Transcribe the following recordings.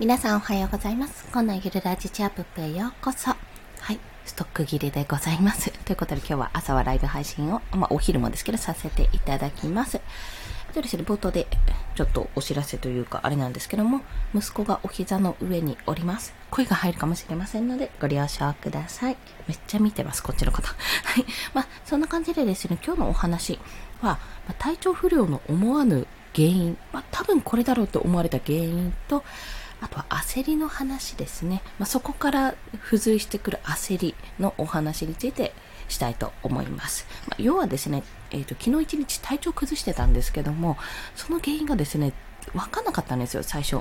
皆さんおはようございます。今のゆるラジチアップへようこそ。はい。ストック切れでございます。ということで今日は朝はライブ配信を、まあお昼もですけどさせていただきます。でですね、冒頭でちょっとお知らせというかあれなんですけども、息子がお膝の上におります。声が入るかもしれませんのでご了承ください。めっちゃ見てます、こっちの方。はい。まあそんな感じでですね、今日のお話は、ま体調不良の思わぬ原因、まあ多分これだろうと思われた原因と、あとは焦りの話ですね。まあ、そこから付随してくる焦りのお話についてしたいと思います。まあ、要はですね、えっ、と、昨日一日体調崩してたんですけども、その原因がですね、わかんなかったんですよ、最初。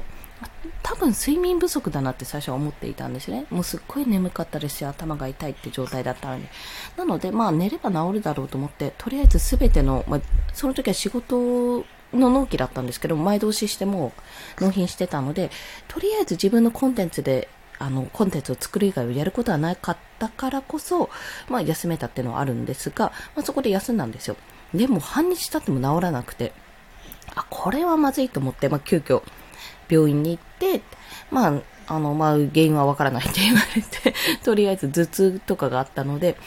多分睡眠不足だなって最初は思っていたんですね。もうすっごい眠かったですし、頭が痛いって状態だったので。なので、まあ寝れば治るだろうと思って、とりあえずすべての、まあ、その時は仕事の納期だったんですけど、前倒ししても納品してたので、とりあえず自分のコンテンツで、あの、コンテンツを作る以外をやることはなかったからこそ、まあ休めたっていうのはあるんですが、まあそこで休んだんですよ。でも半日経っても治らなくて、あ、これはまずいと思って、まあ急遽病院に行って、まあ、あの、まあ、原因はわからないって言われて、とりあえず頭痛とかがあったので、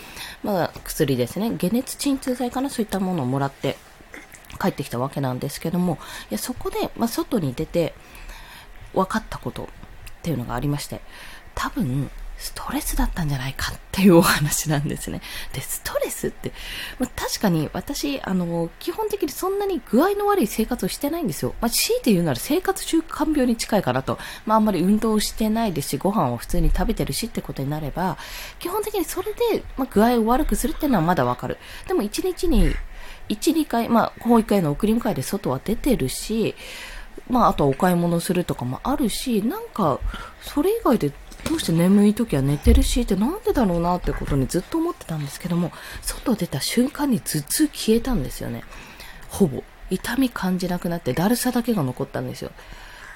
まあ、薬ですね、解熱鎮痛剤かな、そういったものをもらって、帰ってきたわけなんですけども、いやそこで、まあ、外に出て分かったことっていうのがありまして、多分、ストレスだったんじゃないかっていうお話なんですね。で、ストレスって、まあ、確かに私、あの、基本的にそんなに具合の悪い生活をしてないんですよ。まあ、強いて言うなら生活習慣病に近いかなと。まあ、あんまり運動してないですし、ご飯を普通に食べてるしってことになれば、基本的にそれで、まあ、具合を悪くするっていうのはまだわかる。でも1日に1、2回、まあ、保育園の送り迎えで外は出てるし、まあ、あとはお買い物するとかもあるし、なんか、それ以外でどうして眠い時は寝てるしってなんでだろうなってことにずっと思ってたんですけども、外出た瞬間に頭痛消えたんですよね。ほぼ。痛み感じなくなって、だるさだけが残ったんですよ。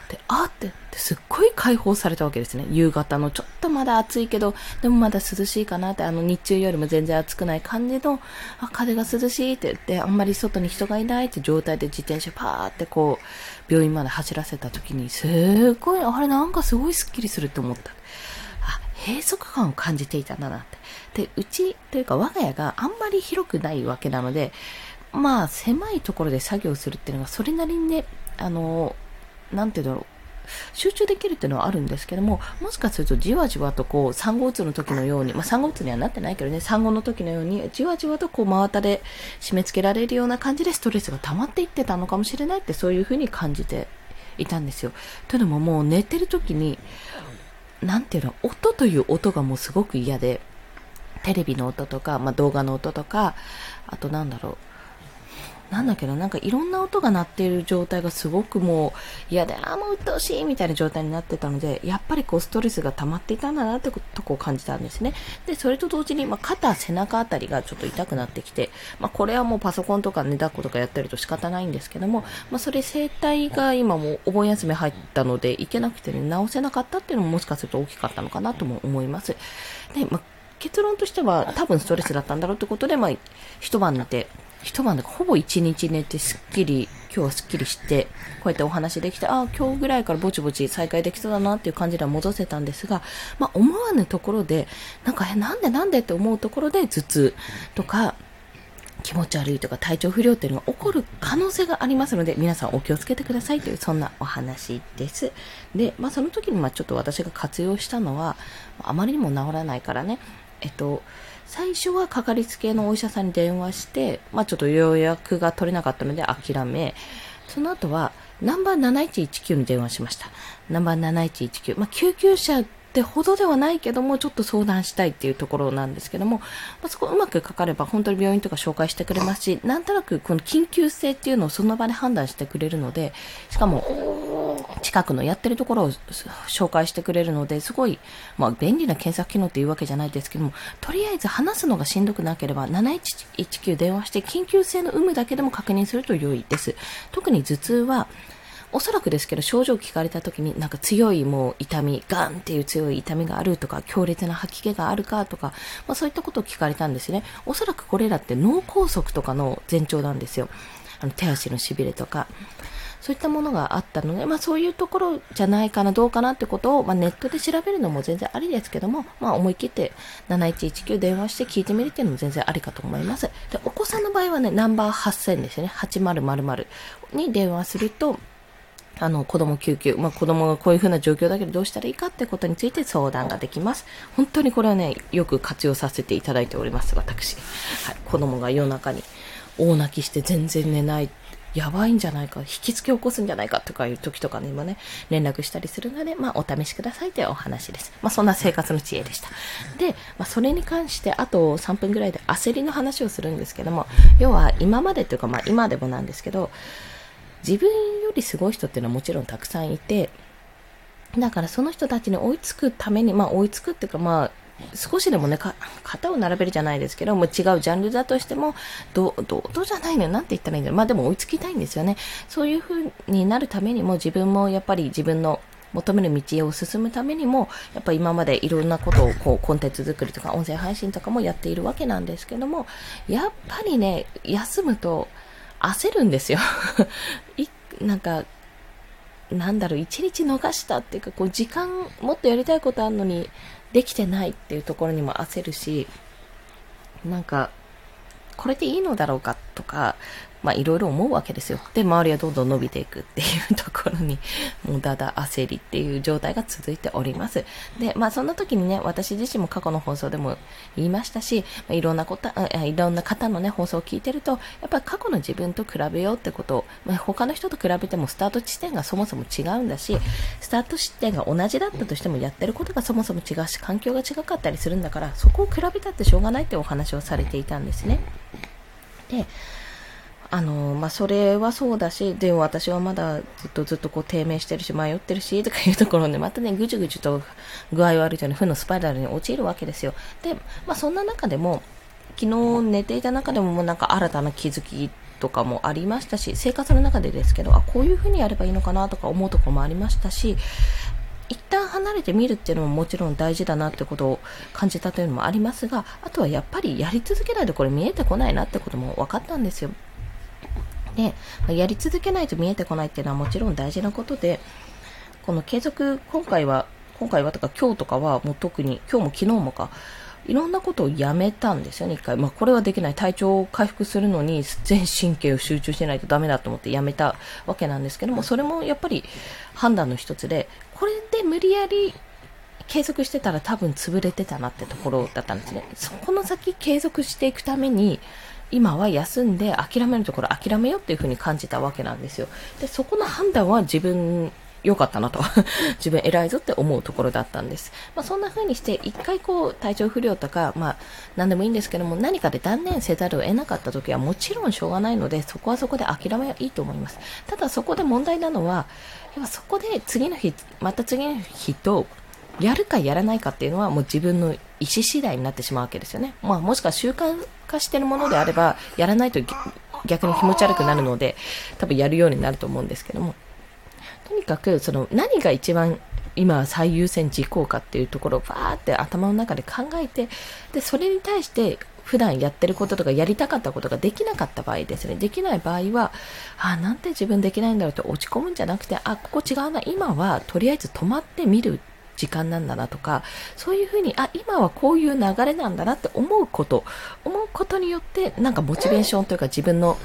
で、あーって、すっごい解放されたわけですね。夕方のちょっとまだ暑いけど、でもまだ涼しいかなって、あの日中よりも全然暑くない感じの、あ、風が涼しいって言って、あんまり外に人がいないって状態で自転車パーってこう、病院まで走らせた時に、すごい、あれなんかすごいスッキリするって思った。あ、閉塞感を感じていたんだなって。で、うちというか我が家があんまり広くないわけなので、まあ狭いところで作業するっていうのがそれなりにね、あの、なんていうんだろう。集中できるっていうのはあるんですけども、もしかするとじわじわとこう、産後うつの時のように、まあ産後うつにはなってないけどね、産後の時のように、じわじわとこう、真綿で締め付けられるような感じでストレスが溜まっていってたのかもしれないって、そういうふうに感じていたんですよ。というのももう寝てる時に、なんていうの、音という音がもうすごく嫌で、テレビの音とか、まあ、動画の音とか、あとなんだろう、なんだけな、なんかいろんな音が鳴っている状態がすごくもう嫌で、あ、もう鬱陶しいみたいな状態になってたので、やっぱりこうストレスが溜まっていたんだなってとこを感じたんですね。で、それと同時に、まあ、肩、背中あたりがちょっと痛くなってきて、まあ、これはもうパソコンとか寝だっことかやってると仕方ないんですけども、まあ、それ整体が今もうお盆休み入ったので行けなくてね、直せなかったっていうのももしかすると大きかったのかなとも思います。で、まあ、結論としては多分ストレスだったんだろうってことで、まあ、一晩寝て、一晩でほぼ一日寝てすっきり、今日はすっきりして、こうやってお話できて、ああ、今日ぐらいからぼちぼち再開できそうだなっていう感じでは戻せたんですが、まあ思わぬところで、なんか、え、なんでなんでって思うところで頭痛とか、気持ち悪いとか体調不良っていうのが起こる可能性がありますので、皆さんお気をつけてくださいという、そんなお話です。で、まあその時にまあちょっと私が活用したのは、あまりにも治らないからね、えっと、最初はかかりつけのお医者さんに電話して、まあちょっと予約が取れなかったので諦め、その後はナンバー7119に電話しました。ナンバー7119。まあ救急車ってほどではないけども、ちょっと相談したいっていうところなんですけども、まあ、そこうまくかかれば本当に病院とか紹介してくれますし、なんとなくこの緊急性っていうのをその場で判断してくれるので、しかも、近くのやってるところを紹介してくれるので、すごい、まあ、便利な検索機能っていうわけじゃないですけども、とりあえず話すのがしんどくなければ、7119電話して緊急性の有無だけでも確認すると良いです。特に頭痛は、おそらくですけど、症状を聞かれた時に、なんか強いもう痛み、ガンっていう強い痛みがあるとか、強烈な吐き気があるかとか、まあそういったことを聞かれたんですね。おそらくこれらって脳梗塞とかの前兆なんですよ。あの手足の痺れとか。そういったものがあったので、まあそういうところじゃないかな、どうかなってことを、まあネットで調べるのも全然ありですけども、まあ思い切って7119電話して聞いてみるっていうのも全然ありかと思います。で、お子さんの場合はね、ナンバー8000ですね。8000に電話すると、あの、子供救急、まあ、子供がこういう風な状況だけどどうしたらいいかってことについて相談ができます。本当にこれはね、よく活用させていただいております、私。はい、子供が夜中に大泣きして全然寝ない。やばいんじゃないか、引きつけ起こすんじゃないかとかいう時とかにもね、連絡したりするので、まあ、お試しくださいというお話です。まあ、そんな生活の知恵でした。で、まあ、それに関して、あと3分ぐらいで焦りの話をするんですけども、要は今までというか、まあ、今でもなんですけど、自分よりすごい人っていうのはもちろんたくさんいて、だからその人たちに追いつくために、まあ追いつくっていうかまあ、少しでもね、型を並べるじゃないですけど、もう違うジャンルだとしても、どう、どう、どうじゃないのよ。なんて言ったらいいんだろう。まあでも追いつきたいんですよね。そういう風になるためにも自分もやっぱり自分の求める道を進むためにも、やっぱ今までいろんなことをこうコンテンツ作りとか音声配信とかもやっているわけなんですけども、やっぱりね、休むと、焦るんですよ い。なんか、なんだろう、一日逃したっていうか、こう、時間、もっとやりたいことあるのに、できてないっていうところにも焦るし、なんか、これでいいのだろうかっか、まあいろいろ思うわけですよ。で、周りはどんどん伸びていくっていうところに、もうだだ焦りっていう状態が続いております。で、まあそんな時にね、私自身も過去の放送でも言いましたし、まあ、いろんなこと、いろんな方のね、放送を聞いてると、やっぱり過去の自分と比べようってことを、まあ、他の人と比べてもスタート地点がそもそも違うんだし、スタート地点が同じだったとしてもやってることがそもそも違うし、環境が違かったりするんだから、そこを比べたってしょうがないってお話をされていたんですね。で、あの、まあ、それはそうだし、でも私はまだずっとずっとこう低迷してるし、迷ってるし、とかいうところで、またね、ぐじゅぐじゅと具合悪いという負のスパイラルに陥るわけですよ。で、まあ、そんな中でも、昨日寝ていた中でももうなんか新たな気づきとかもありましたし、生活の中でですけど、あ、こういう風にやればいいのかなとか思うところもありましたし、一旦離れてみるっていうのももちろん大事だなってことを感じたというのもありますが、あとはやっぱりやり続けないとこれ見えてこないなってことも分かったんですよ。で、やり続けないと見えてこないっていうのはもちろん大事なことで、この継続、今回は、今回はとか今日とかはもう特に、今日も昨日もか、いろんなことをやめたんですよね、一回。まあ、これはできない。体調を回復するのに全神経を集中しないとダメだと思ってやめたわけなんですけども、それもやっぱり判断の一つで、これで無理やり継続してたら多分潰れてたなってところだったんですね。そこの先継続していくために、今は休んで諦めるところ諦めようっていう風に感じたわけなんですよ。で、そこの判断は自分良かったなと 自分偉いぞって思うところだったんです。まあ、そんな風にして一回こう体調不良とか、まあ何でもいいんですけども何かで断念せざるを得なかった時はもちろんしょうがないのでそこはそこで諦めはいいと思います。ただそこで問題なのは、要はそこで次の日、また次の日とやるかやらないかっていうのはもう自分の意思次第になってしまうわけですよね。まあもしくは習慣化してるものであれば、やらないと逆に気持ち悪くなるので、多分やるようになると思うんですけども。とにかく、その何が一番今最優先事項かっていうところをバーって頭の中で考えて、で、それに対して普段やってることとかやりたかったことができなかった場合ですね。できない場合は、あ、なんて自分できないんだろうって落ち込むんじゃなくて、あ、ここ違うな。今はとりあえず止まってみる時間なんだなとか、そういうふうに、あ、今はこういう流れなんだなって思うこと、思うことによって、なんかモチベーションというか自分の、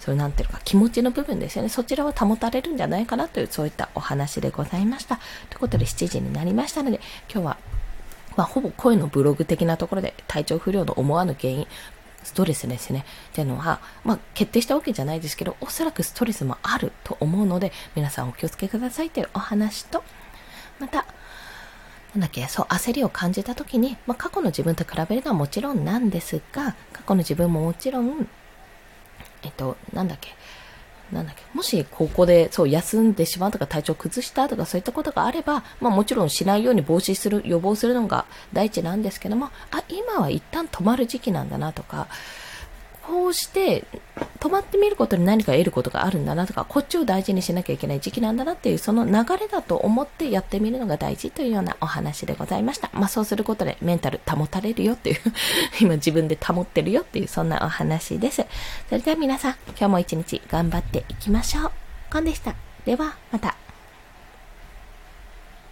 そういうなんていうか気持ちの部分ですよね。そちらは保たれるんじゃないかなという、そういったお話でございました。ということで7時になりましたので、今日は、まあ、ほぼ声のブログ的なところで体調不良の思わぬ原因、ストレスですね。っていうのは、まあ、決定したわけじゃないですけど、おそらくストレスもあると思うので、皆さんお気をつけくださいというお話と、また、なんだっけ、そう、焦りを感じた時に、まあ、過去の自分と比べるのはもちろんなんですが、過去の自分ももちろん、えっと、なんだっけ、なんだっけ、もしここでそう休んでしまうとか体調崩したとかそういったことがあれば、まあもちろんしないように防止する、予防するのが第一なんですけども、あ、今は一旦止まる時期なんだなとか、こうして止まってみることに何か得ることがあるんだなとか、こっちを大事にしなきゃいけない時期なんだなっていう、その流れだと思ってやってみるのが大事というようなお話でございました。まあそうすることでメンタル保たれるよっていう 今自分で保ってるよっていう、そんなお話です。それでは皆さん、今日も一日頑張っていきましょう。コンでした。では、また。